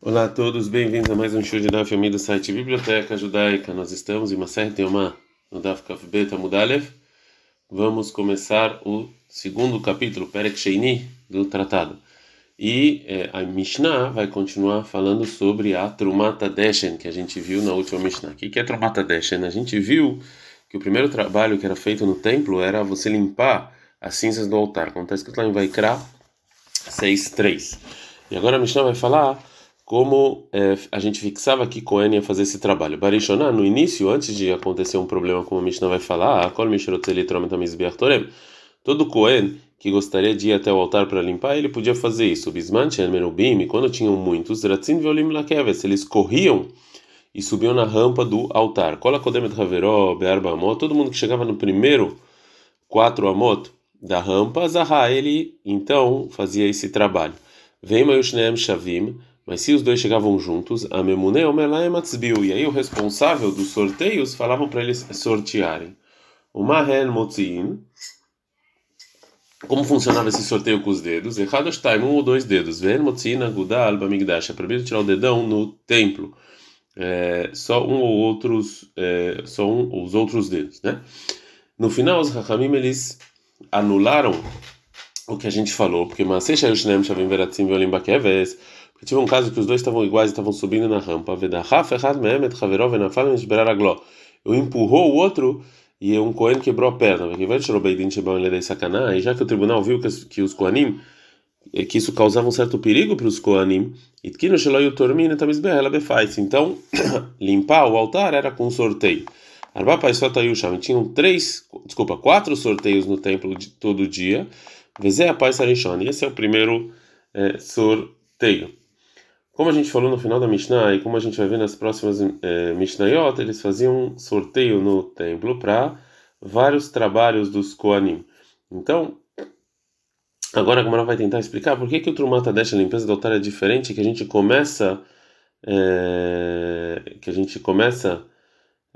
Olá a todos, bem-vindos a mais um show de Daf Yomi do site Biblioteca Judaica. Nós estamos em Maser Teomá, no Daf Kaf Beta Mudalev. Vamos começar o segundo capítulo, Perek Sheini, do tratado. E eh, a Mishnah vai continuar falando sobre a Trumata Deshen, que a gente viu na última Mishnah. O que é Trumata Deshen? A gente viu que o primeiro trabalho que era feito no templo era você limpar as cinzas do altar, como está escrito lá em Vaikra 6.3. E agora a Mishnah vai falar como é, a gente fixava que Cohen ia fazer esse trabalho. Barishoná, no início, antes de acontecer um problema, como a Mishnah vai falar, todo Cohen que gostaria de ir até o altar para limpar, ele podia fazer isso. Bisman, Merubim, quando tinham muitos, eles corriam e subiam na rampa do altar. Todo mundo que chegava no primeiro quatro Amot da rampa, Zahá, ele então fazia esse trabalho. Vem Mayushneem Shavim, mas se os dois chegavam juntos, a Memune Omelai e aí o responsável dos sorteios falavam para eles sortearem. O Mahen Motziin, como funcionava esse sorteio com os dedos? Errados time, um ou dois dedos. Ven Motziin Agudal Bamigdash, é proibido tirar o dedão no templo. É, só um ou outros, é, só um, os outros dedos, né? No final, os Hachamim, eles anularam o que a gente falou, porque Masei Shayushnem Shavim Veratzim Violim Bakeves, porque tive um caso que os dois estavam iguais e estavam subindo na rampa. Eu empurrou o outro e um Cohen quebrou a perna. E já que o tribunal viu que, os Kohanim que isso causava um certo perigo para os Kohanim, então limpar o altar era com sorteio. Tinham três, desculpa, quatro sorteios no templo de todo dia. Esse é o primeiro é, sorteio. Como a gente falou no final da Mishnah e como a gente vai ver nas próximas é, Mishnayot, eles faziam um sorteio no templo para vários trabalhos dos Koanim. Então, agora a Gamara vai tentar explicar por que, que o Trumata deixa a limpeza do altar é diferente, que a gente começa é, que a gente começa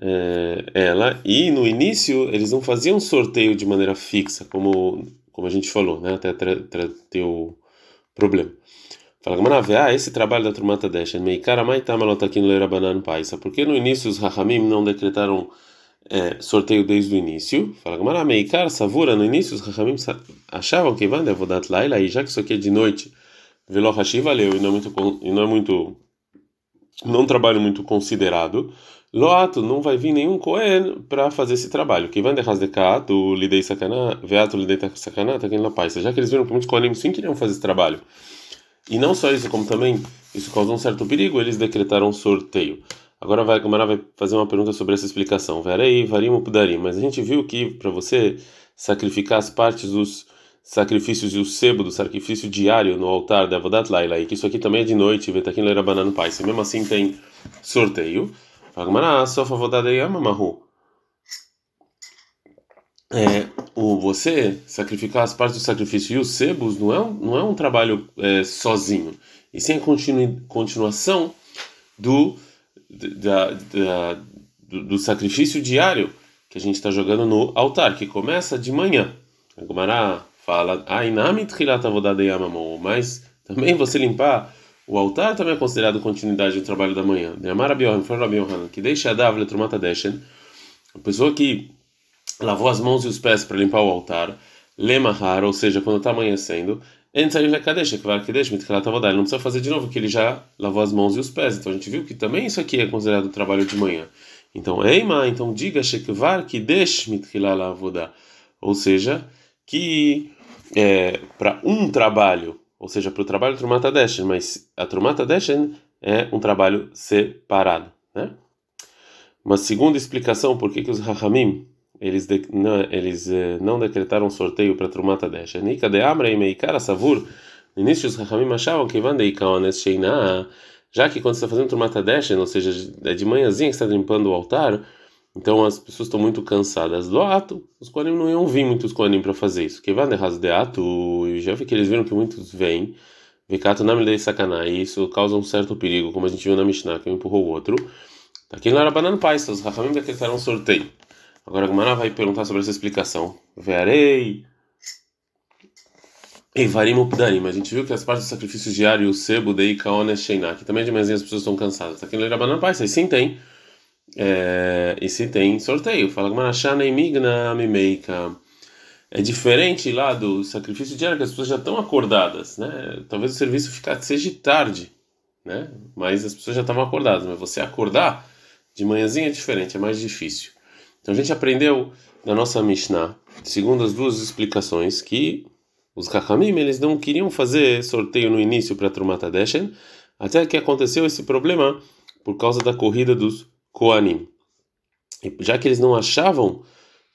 é, ela e no início eles não faziam sorteio de maneira fixa, como como a gente falou, né? Até ter o problema. Fala Gamarav, ah, esse trabalho da Trumata Deshen, Meikara Maitamalot aqui no Leirabanan Paisa, porque no início os Rahamim não decretaram é, sorteio desde o início? Fala Gamarav, Meikar Savura, no início os Rahamim achavam que vai Devodat Laila, e já que isso aqui é de noite, Velo Hashi valeu, e não é muito, e não é muito, não é trabalho muito considerado. Loato, não vai vir nenhum Cohen para fazer esse trabalho. Que vai de Hasdekat, o Lidei Sakana, Veato Lidei tá aqui na Paisa. Já que eles viram que muitos Cohenim sim queriam fazer esse trabalho. E não só isso, como também isso causou um certo perigo, eles decretaram um sorteio. Agora vai, Gamara vai fazer uma pergunta sobre essa explicação. Verei, varim pudarim. Mas a gente viu que para você sacrificar as partes dos sacrifícios e o sebo do sacrifício diário no altar da Avodat Laila, e que isso aqui também é de noite, Vetakin Leira Banana Pai. Se mesmo assim tem sorteio. Gamara, só Avodat Yamamahu é, o você sacrificar as partes do sacrifício e os sebos não é um, não é um trabalho é, sozinho, e sim a continu, continuação do, da, da, do, do, sacrifício diário que a gente está jogando no altar, que começa de manhã. A Gumara fala, mas também você limpar o altar também é considerado continuidade do trabalho da manhã. Que deixa a pessoa que lavou as mãos e os pés para limpar o altar, lemahar, ou seja, quando está amanhecendo, ele não precisa fazer de novo, que ele já lavou as mãos e os pés. Então a gente viu que também isso aqui é considerado trabalho de manhã. Então, Eima, então diga Shekvar que deixe lavoda. Ou seja, que é, para um trabalho, ou seja, para o trabalho Trumata Deshen, mas a Trumata Deshen é um trabalho separado. Né? Uma segunda explicação por que, que os Rahamim eles, de, não, eles eh, não decretaram sorteio para Trumata Desha. Nika de Amra e Meikara Savur. No início, os Rahamim achavam que Vandei Kaones Sheina, já que quando você está fazendo Trumata Desha, ou seja, é de manhãzinha que você está limpando o altar, então as pessoas estão muito cansadas do ato, os Koanim não iam vir muitos Koanim para fazer isso. Que vai de ato, e já vi que eles viram que muitos vêm, Vikato Namilei Sakana, e isso causa um certo perigo, como a gente viu na Mishnah, que um empurrou o outro. Aqui não era banana paisa, os Rahamim decretaram sorteio. Agora a Gumara vai perguntar sobre essa explicação. Verei. Eivarim Updarim. A gente viu que as partes do sacrifício diário, o sebo, dei, kaones, sheiná, que também de manhã as pessoas estão cansadas. Aqui no Irabanan Pai, sim tem. É, e sim tem sorteio. Fala Gmarashana Migna Mimeika. É diferente lá do sacrifício diário, que as pessoas já estão acordadas, né? Talvez o serviço fique, seja tarde, né? Mas as pessoas já estavam acordadas. Mas você acordar de manhãzinha é diferente, é mais difícil. Então a gente aprendeu na nossa Mishnah, segundo as duas explicações, que os Kachamim eles não queriam fazer sorteio no início para Trumata Deshen, até que aconteceu esse problema por causa da corrida dos Koanim. E já que eles não achavam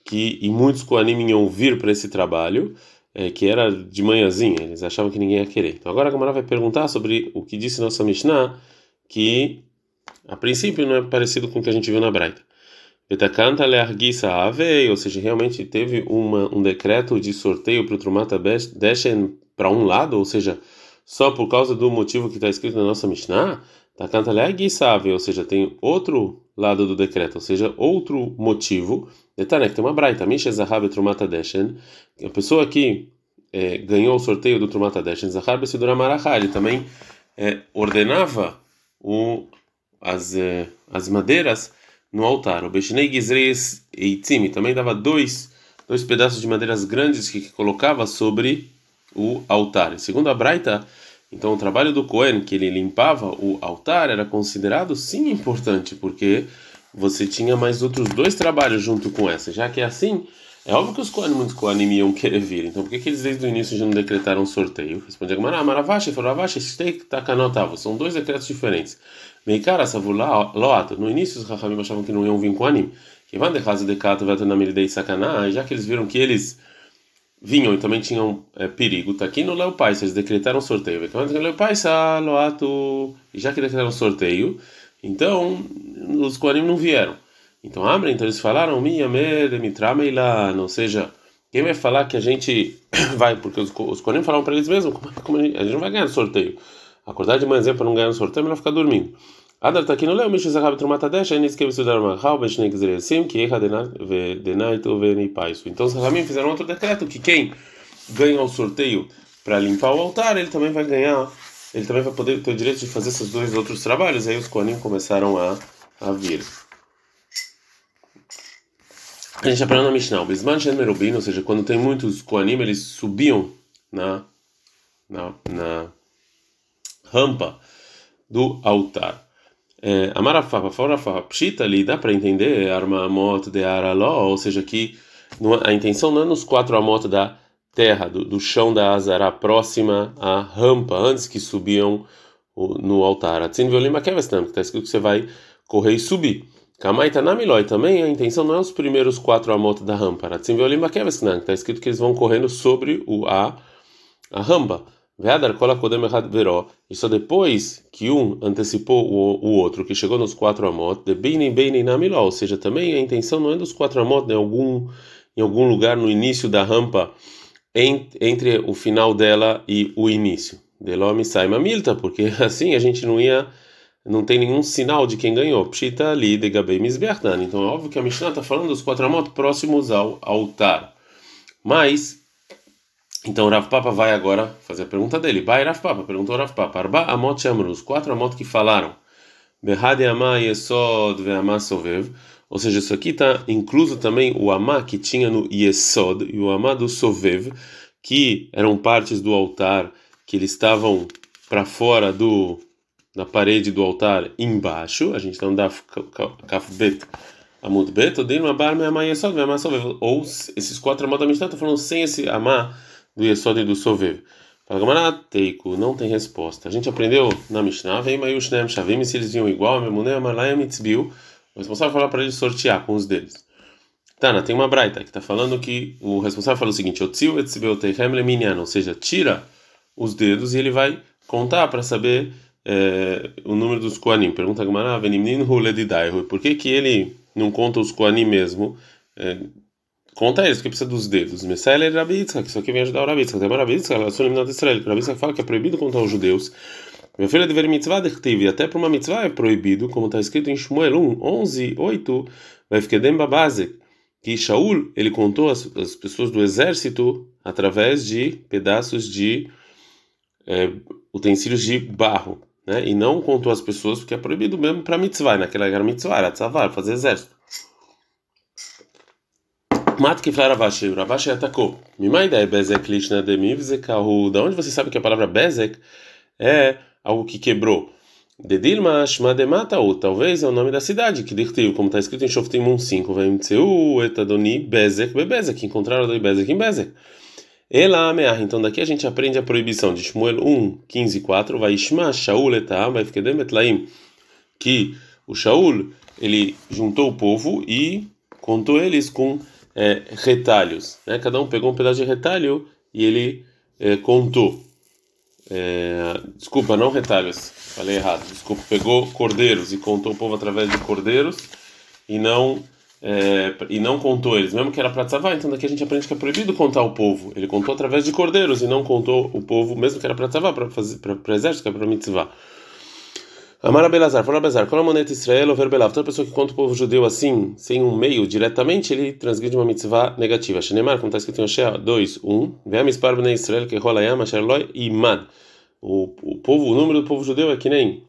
que e muitos Koanim iam vir para esse trabalho, é, que era de manhãzinha, eles achavam que ninguém ia querer. Então agora a Gamara vai perguntar sobre o que disse nossa Mishnah, que a princípio não é parecido com o que a gente viu na Braita. Betacanta leargisa ave, ou seja, realmente teve uma, um decreto de sorteio para o Trumata Deshen para um lado, ou seja, só por causa do motivo que está escrito na nossa Mishnah, Takanta leargisa ave, ou seja, tem outro lado do decreto, ou seja, outro motivo. Detalhe que tem uma braita, Misha Zahabe Trumata Deshen, a pessoa que é, ganhou o sorteio do Trumata Deshen, Zahabe Sidura Marachá, ele também é, ordenava o, as, é, as madeiras no altar. O Beshinei Gizreis Eitzim também dava dois, dois pedaços de madeiras grandes que colocava sobre o altar. Segundo a Braita, então o trabalho do Cohen, que ele limpava o altar, era considerado sim importante, porque você tinha mais outros dois trabalhos junto com essa. Já que é assim, é óbvio que os Kohanim, Kohanim iam querer vir. Então por que, que eles desde o início já não decretaram um sorteio? Responde Agmará, Maravashi, Faravashi, Steik, Takanotavo. São dois decretos diferentes. Meikara, Savulá, Loato. No início os Rahamim achavam que não iam vir Kohanim. Que van de casa de Kato, Vetanamiridei, Sakaná. Já que eles viram que eles vinham e também tinham é, perigo. Tá aqui no Leo Pai, eles decretaram sorteio. Leo Pai, Loato. E já que decretaram sorteio, então os Kohanim não vieram. Então abrem, então eles falaram, ou seja, quem vai falar que a gente vai, porque os, os Kohanim falaram para eles mesmos, como, como a, gente, a gente não vai ganhar sorteio. Acordar de manhã para não ganhar no sorteio, é melhor ficar dormindo. Adar tá aqui no Leo, Mishu Zahab Trumata Desh, aí nisso que eles fizeram uma Hal, Beshnek Zresim, que Echa Denait Oveni Paisu. Então os Rahamim fizeram outro decreto que quem ganha o sorteio para limpar o altar, ele também vai ganhar, ele também vai poder ter o direito de fazer esses dois outros trabalhos. Aí os Kohanim começaram a, a vir. A gente aprendeu na Mishnah, o Bisman Shen Merubin, ou seja, quando tem muitos Koanim, eles subiam na, na, na rampa do altar. É, Amarafa, Farafa, Pshita ali, dá para entender, arma moto de Araló, ou seja, que a intenção não é nos quatro amot da terra, do, do chão da Azará, próxima à rampa, antes que subiam no altar. Atzin violima kevestam, que está escrito que você vai correr e subir. Kamaita Namiloi também, a intenção não é os primeiros quatro amot da rampa. Está escrito que eles vão correndo sobre o a, a rampa. Veadar Veró. E só depois que um antecipou o, o outro, que chegou nos quatro amot, de Namiloi. Ou seja, também a intenção não é dos quatro amot, em algum, em algum lugar no início da rampa, entre o final dela e o início. Delome Saima Milta, porque assim a gente não ia não tem nenhum sinal de quem ganhou. Pshita ali de Gabei. Então é óbvio que a Mishnah está falando dos quatro amot próximos ao altar. Mas, então Rav Papa vai agora fazer a pergunta dele. Vai Rav Papa, perguntou Rav Papa. Arba amot chamru, os quatro amot que falaram. Behade amá yesod ve'amá sovev. Ou seja, isso aqui está incluso também o amá que tinha no yesod e o amá do sovev, que eram partes do altar que eles estavam para fora do na parede do altar embaixo, a gente não dá kafbet amud bet, uma bar me yesod, me ou esses quatro amot da Mishnah estão falando sem esse amar do yesod e do sovev. Fala Teiko, não tem resposta. A gente aprendeu na Mishnah, vem Mayush Nem Shavim, se eles vinham igual, Memune Amalayam Mitzbiu, o responsável falar para eles sortear com os deles. Tana, tem uma braita que está falando que o responsável falou o seguinte: Otziu etzibeu teichem leminian, ou seja, tira os dedos e ele vai contar para saber é, o número dos Koanim. Pergunta Gamara, por que que ele não conta os Koanim mesmo? É, conta eles, porque precisa dos dedos. Messael é Rabitza, que isso aqui vem ajudar o Rabitza. Tem uma Rabitza, ela é eliminada de Israel. O Rabitza fala que é proibido contar os judeus. Minha filha dever mitzvah de até para uma mitzvah é proibido, como está escrito em Shmuel 1, 11, 8, vai ficar base que Shaul ele contou as, as pessoas do exército através de pedaços de é, utensílios de barro, né? E não contou as pessoas porque é proibido mesmo para mitzvah, naquela era mitzvah, era tzavar, fazer exército. Mat que fala Ravashi, Ravashi atacou. Mima ideia Bezek lishna demivzekahu. Da onde você sabe que a palavra Bezek é algo que quebrou? Dedilma Shmademata, ou talvez é o nome da cidade, que dirtiu, como está escrito em Shoftim 1.5, Vemtseu etadoni Bezek bebezek, encontraram dois Bezek em Bezek. Ela. Então daqui a gente aprende a proibição de Shmuel 1, 15 e 4, vai Ishma Shaul etam, vai etlaim, que o Shaul, ele juntou o povo e contou eles com é, retalhos, né? Cada um pegou um pedaço de retalho e ele é, contou. É, desculpa, não retalhos, falei errado. Desculpa, pegou cordeiros e contou o povo através de cordeiros e não é, e não contou eles, mesmo que era para tzavá. Então daqui a gente aprende que é proibido contar o povo. Ele contou através de cordeiros e não contou o povo, mesmo que era para tzavá, para exército, que é para mitzvah. Amara Belazar, fala Belazar, qual a moneta Israel ou verbelav? Toda pessoa que conta o povo judeu assim, sem um meio, diretamente, ele transgride uma mitzvah negativa. Shenemar, como está escrito em Oshea 2, 1, Veam ispar bnei Israel que rola yam asher loi imad. O povo, o número do povo judeu é que nem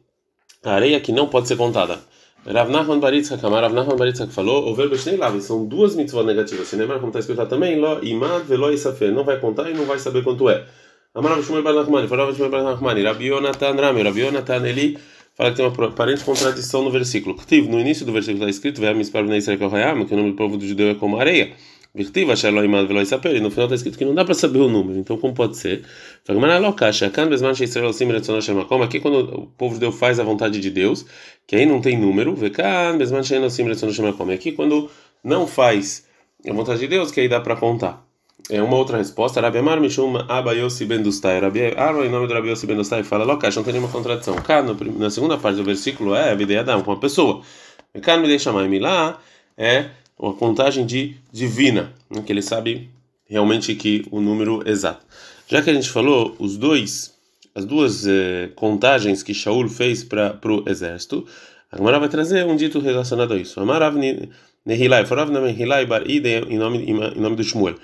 a areia que não pode ser contada. Rav Nachman Baritzak, Rav Nachman Baritzak falou, o verbo Shnei Lav, são duas mitzvot negativas. Shenemar, como está escrito também, lo imad velo isafer, não vai contar e não vai saber quanto é. Amar Shmuel Bar Nachmani, falava Shmuel Bar Rabi Yonatan Rami, Rabi Yonatan Eli, fala que tem uma aparente contradição no versículo. No início do versículo está escrito: "Ve'am mispar bnei Israel que o nome do povo do judeu é como areia". Virtiva asher lo imad velo isaper. E no final está escrito que não dá para saber o número. Então como pode ser? Aqui quando o povo judeu faz a vontade de Deus, que aí não tem número, aqui quando não faz a vontade de Deus, que aí dá para contar. É uma outra resposta. Rabi Amar Mishum Abayossi Ben Dustai. Rabi Amar, em nome do Rabi Yossi Ben Dustai, fala: Lokash, não tem nenhuma contradição. Cá, na segunda parte do versículo, é a Adam, com uma pessoa. Cá, me deixa mais lá, é uma contagem de divina, né, que ele sabe realmente que o número exato. Já que a gente falou, os dois, as duas eh, contagens que Shaul fez para o exército, a Gemara vai trazer um dito relacionado a isso. Amarav Nehilai, Nehilai Bar Ide, em nome, em nome do Shmuel.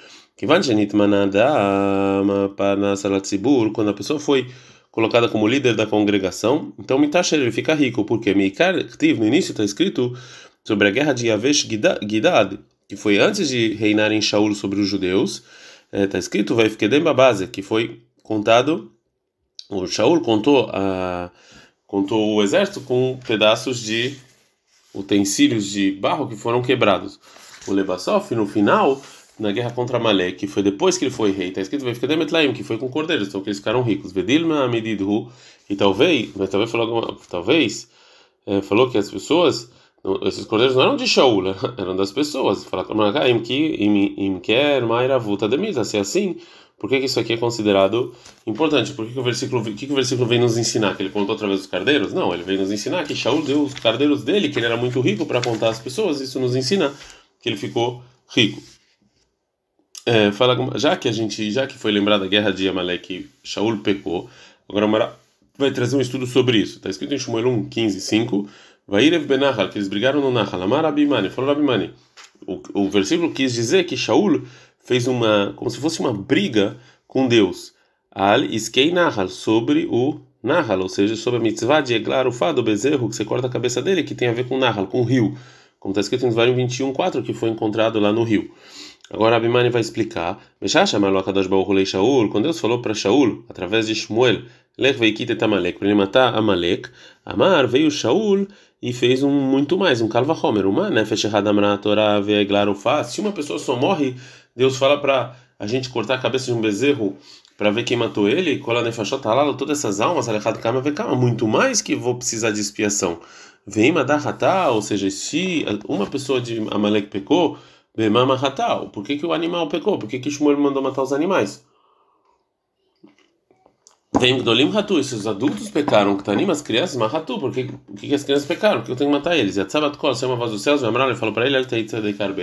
Quando a pessoa foi colocada como líder da congregação, então Mitasher ele fica rico, porque Meikar no início está escrito sobre a guerra de Yavesh Gidad, que foi antes de reinar em Shaul sobre os judeus, está é, escrito vai Vaifkedem base que foi contado, o Shaul contou a contou o exército com pedaços de utensílios de barro que foram quebrados. O Lebassof, no final, na guerra contra Malek, que foi depois que ele foi rei, está escrito Vefkedemetlaim, que foi com cordeiros, então que eles ficaram ricos. Vedilma Amididhu, e talvez, mas talvez falou, talvez, é, falou que as pessoas, esses cordeiros não eram de Shaul, eram das pessoas. Fala se é assim, por que, isso aqui é considerado importante? Por que, que o versículo, que, que o versículo vem nos ensinar? Que ele contou através dos cardeiros? Não, ele vem nos ensinar que Shaul deu os cardeiros dele, que ele era muito rico para contar as pessoas, isso nos ensina que ele ficou rico. É, fala, já que a gente, já que foi lembrada a guerra de Amalek, Shaul pecou, agora vai trazer um estudo sobre isso. Está escrito em Shmuel 1, 15, 5. Vairev Benahal, que eles brigaram no Nahal. Amar Abimani, falou Abimani. O, o versículo quis dizer que Shaul fez uma, como se fosse uma briga com Deus. Al Iskei Nahal, sobre o Nahal, ou seja, sobre a mitzvah de Eglar, o fado, bezerro, que você corta a cabeça dele, que tem a ver com Nahal, com o rio. Como está escrito em Devarim 21, 4, que foi encontrado lá no rio. Agora Abimani vai explicar. Quando Deus falou para Shaul, através de Shmuel, Lech veikit et Amalek, para ele matar Amalek, Amar veio Shaul e fez um muito mais, um Kalva Homer, uma Nefesh Hadamra Torah veeglar Se uma pessoa só morre, Deus fala para a gente cortar a cabeça de um bezerro para ver quem matou ele, Kola Nefashot Halal, todas essas almas, Alechad Kama Vekama, muito mais que vou precisar de expiação. Vem Madarhatá, ou seja, se uma pessoa de Amalek pecou, por que, que o animal pecou? Por que, que Shmuel mandou matar os animais? Vem Gdolim Hatu, esses adultos pecaram, que Tanim, as crianças, mas Hatu, por que, que, as crianças pecaram? Por que eu tenho que matar eles? E a Tzabat Kol, se é uma voz dos céus, ele falou para ele, ele tem Tzadikar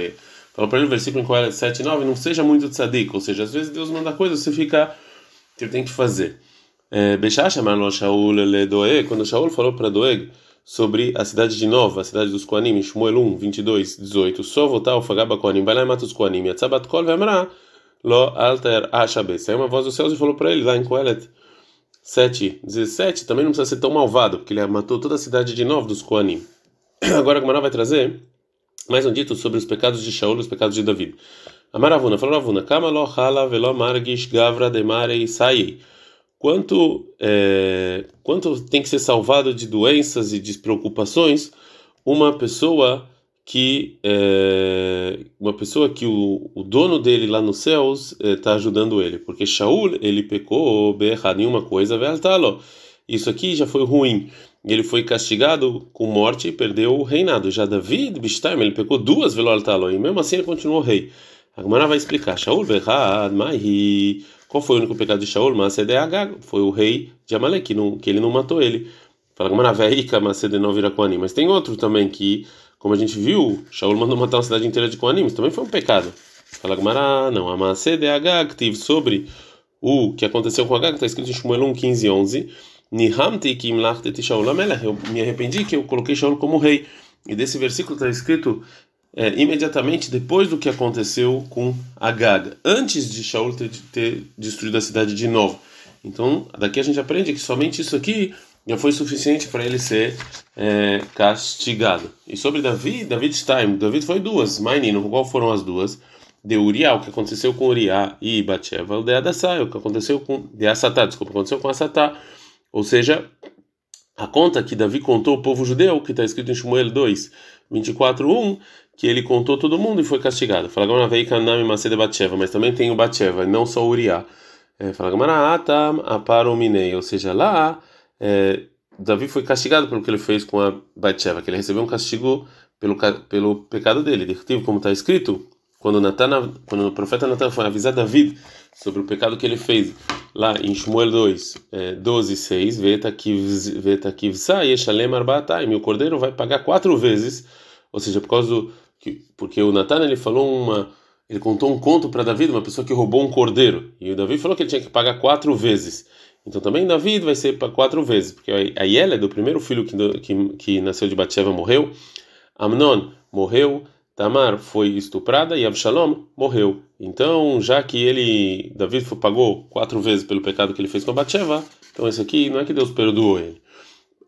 Falou para ele versículo em Coelho 7 9, não seja muito tzadik, ou seja, às vezes Deus manda coisas, você fica, você tem que fazer. É, Bechá chamaram Shaul Doeg, quando Shaul falou para Doeg, sobre a cidade de Nova, a cidade dos Koanim, Shmuel 1, 22, 18. Só voltar o Fagaba Koanim, vai lá e mata os Koanim. E a Tzabat Kol Vemra, Lo alter ashabe. Saiu uma voz dos céus e falou para ele lá em Coelet 7, 17, também não precisa ser tão malvado, porque ele matou toda a cidade de novo dos Koanim. Agora Gamara vai trazer mais um dito sobre os pecados de Shaul e os pecados de David. Amaravuna, falou Ravuna, Kama lo hala velo gavra demare sai. Quanto, é, quanto tem que ser salvado de doenças e despreocupações uma pessoa que é, uma pessoa que o, o, dono dele lá nos céus está é, ajudando ele, porque Shaul ele pecou berra nenhuma coisa, veltalo. Isso aqui já foi ruim. Ele foi castigado com morte e perdeu o reinado. Já David Bishtaim ele pecou duas veloltalo e mesmo assim ele continuou rei. A Gemara vai explicar. Shaul berra mahi. Qual foi o único pecado de Shaul? Mas Agag foi o rei de Amalek que, ele não matou ele. Fala Gemara veika mas não vira Mas tem outro também que como a gente viu, Shaul mandou matar uma cidade inteira de Koanim, também foi um pecado. Fala Gmará, não, a Maaseh de Agag teve sobre o que aconteceu com Agag, está escrito em Shmuel 1, 15 e 11. Nihamti kim lachtet Shaul amelech. Eu me arrependi que eu coloquei Shaul como rei. E desse versículo está escrito é, imediatamente depois do que aconteceu com Agag, antes de Shaul ter, ter destruído a cidade de novo. Então, daqui a gente aprende que somente isso aqui já foi suficiente para ele ser é, castigado. E sobre Davi, David Stein, David foi duas, Mainino, qual foram as duas? De Uriah, o que aconteceu com Uriah e Batsheva, o de Adassai, o que aconteceu com de Assatá, desculpa, aconteceu com Assatá. Ou seja, a conta que Davi contou o povo judeu, que está escrito em Shmuel 2, 24, 1, que ele contou todo mundo e foi castigado. Fala agora veio Kanami Maceda Batsheva, mas também tem o Batsheva, não só Uriah. É, fala agora Atam Aparominei, ou seja, lá é, Davi foi castigado pelo que ele fez com a Batsheva, que ele recebeu um castigo pelo, pelo pecado dele. Como está escrito, quando, Natan, quando o profeta Natan foi avisar Davi sobre o pecado que ele fez, lá em Shmuel 2, é, 12, 6, Veta Kivsa Yeshalem Arbatai, meu cordeiro vai pagar quatro vezes, ou seja, por causa do. Porque o Natan ele falou uma. Ele contou um conto para Davi, uma pessoa que roubou um cordeiro. E o Davi falou que ele tinha que pagar quatro vezes. Então também David vai ser quatro vezes, porque a Yela, do primeiro filho que, que, que nasceu de Batsheva, morreu. Amnon morreu. Tamar foi estuprada e Absalom morreu. Então, já que ele, David pagou quatro vezes pelo pecado que ele fez com Batsheva, então esse aqui não é que Deus perdoou ele.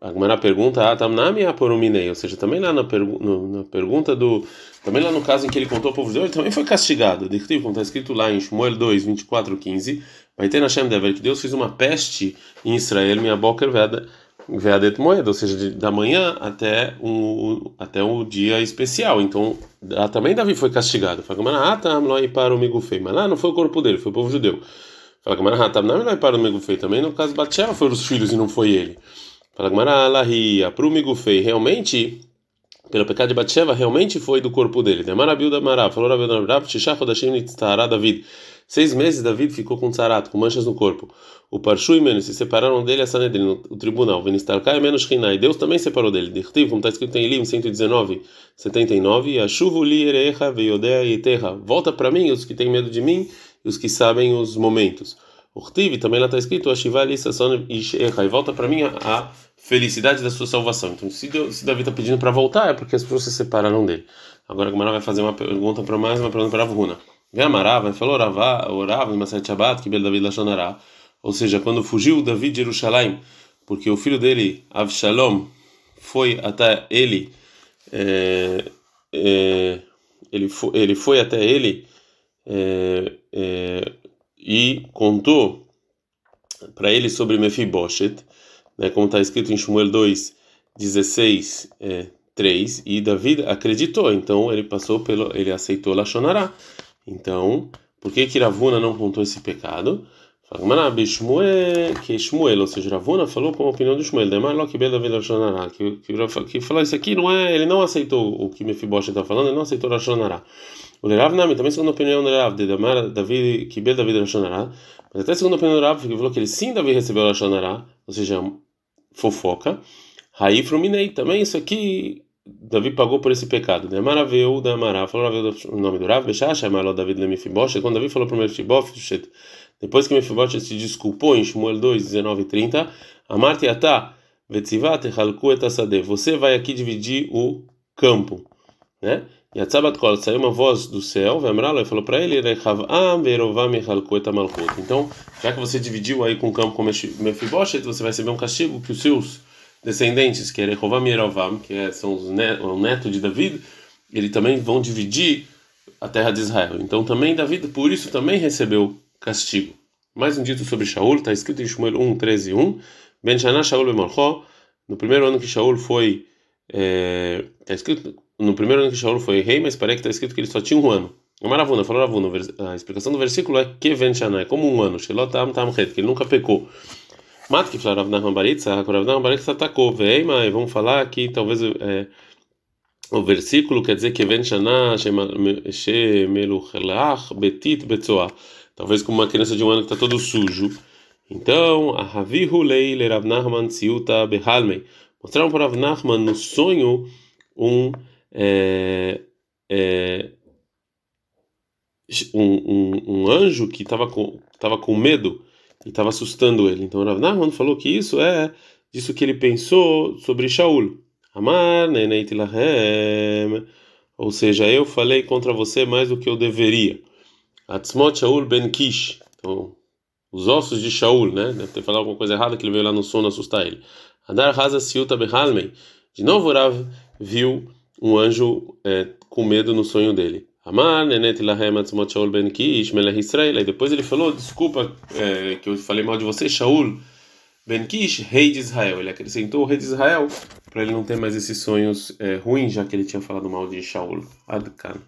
A pergunta, ah, tamnami aporuminei, ou seja, também lá na, pergu na, pergunta do, também lá no caso em que ele contou ao povo de Deus, ele também foi castigado. Como está escrito lá em Shmuel 2, 24, 15, Vai ter Hashem Dever que Deus fez uma peste em Israel, minha boca veadet moeda, ou seja, da manhã até um até um dia especial. Então, também Davi foi castigado. Fala, para o mas lá não foi o corpo dele, foi o povo judeu. Fala, não para o feio também no caso Batsheva foram os filhos e não foi ele. Fala, para o feio realmente pelo pecado de Batsheva, realmente foi do corpo dele. Demarabil da Mará, falou Rabil da Mará, Shishach Hodashim Nitztará David. Seis meses David ficou com tzarat, com manchas no corpo. O Parshu e Menos se separaram dele a Sanedrin, o tribunal. Venistalkai e Menos Rinai. Deus também separou dele. Dirtiv, como está escrito em Elim 119, 79. Ashuvu li erecha veiodea e terra. Volta para mim os que têm medo de mim e os que sabem os momentos. O Rtiv, também lá está escrito e volta para mim a felicidade da sua salvação. Então, se, Deus, se Davi está pedindo para voltar, é porque as pessoas se separaram dele. Agora a Gamara vai fazer uma pergunta para mais, uma pergunta para a. Ve'amarava, falou orava em Maseret Shabbat, que David Lashonará. Ou seja, quando fugiu Davi de Jerusalém, porque o filho dele, Avshalom, foi até ele, é, é, ele, foi, ele foi até ele é, é e contou para ele sobre Mefiboshet, né, como está escrito em Shmuel 2, 16, 3, e Davi acreditou, então ele passou pelo, ele aceitou Lashonará. Então, por que que Ravuna não contou esse pecado? Que Shmuel, ou seja, Ravuna falou com a opinião do Shmuel, que, que, que falou isso aqui não é, ele não aceitou o que Mefibosh está falando, ele não aceitou Rashonará. O Rav Nami, também segundo a opinião do Rav, de Damar, David, que Bel David Rashonará, mas até segundo a opinião do Rav, que falou que ele sim Davi recebeu Rashonará, ou seja, fofoca. Raí Fruminei, também isso aqui Davi pagou por esse pecado. De Amaraveu, da Amará, falou o nome do Rav, Bechach, Amaló David Lemifiboshet, quando Davi falou para Mefiboshet, depois que Mefiboshet se desculpou em Shmuel 2, 19 e 30, Amarte Atá, Vetzivat, Halku et você vai aqui dividir o campo, né? E a Tzabat Kol saiu uma voz do céu, Vemralo, e falou para ele: Rechavam verovam echalkuet malchut. Então, já que você dividiu aí com o campo com Mefiboshet, você vai receber um castigo que os seus descendentes, que é Rehovam e que é, são os netos, o neto de David, eles também vão dividir a terra de Israel. Então, também David, por isso, também recebeu castigo. Mais um dito sobre Shaul, está escrito em Shmuel 1, 13 e 1. Ben Shana Shaul Bemalchó, no primeiro ano que Shaul foi. É, tá escrito no primeiro ano que Shaul foi rei, mas parece que está escrito que ele só tinha um ano. A Maravuna falou Ravuna, a explicação do versículo é que Venchana, é como um ano, que ele nunca pecou. Mat que falou Rav Nachman Baritza, Rav Nachman Baritza atacou, vem, mas vamos falar aqui, talvez é, o versículo quer dizer que Venchana, Shemeluchelach, Betit, Betzoa, talvez como uma criança de um ano que está todo sujo. Então, a Ravihu Leile Rav Nachman Tziuta Behalmei, mostraram para Rav Nachman no sonho um é, é, um, um, um, anjo que estava com, tava com medo e estava assustando ele. Então Rav Nachman falou que isso é disso que ele pensou sobre Shaul. Amar ou seja, eu falei contra você mais do que eu deveria. Atzmot Shaul ben Kish, então os ossos de Shaul, né? Deve ter falado alguma coisa errada que ele veio lá no sono assustar ele. Adar Haza Siuta Behalmei. De novo Rav viu um anjo é, com medo no sonho dele. Amar, lahem ben Kish, Israel. E depois ele falou, desculpa é, que eu falei mal de você, Shaul ben Kish, rei de Israel. Ele acrescentou o rei de Israel para ele não ter mais esses sonhos é, ruins, já que ele tinha falado mal de Shaul. Adkan.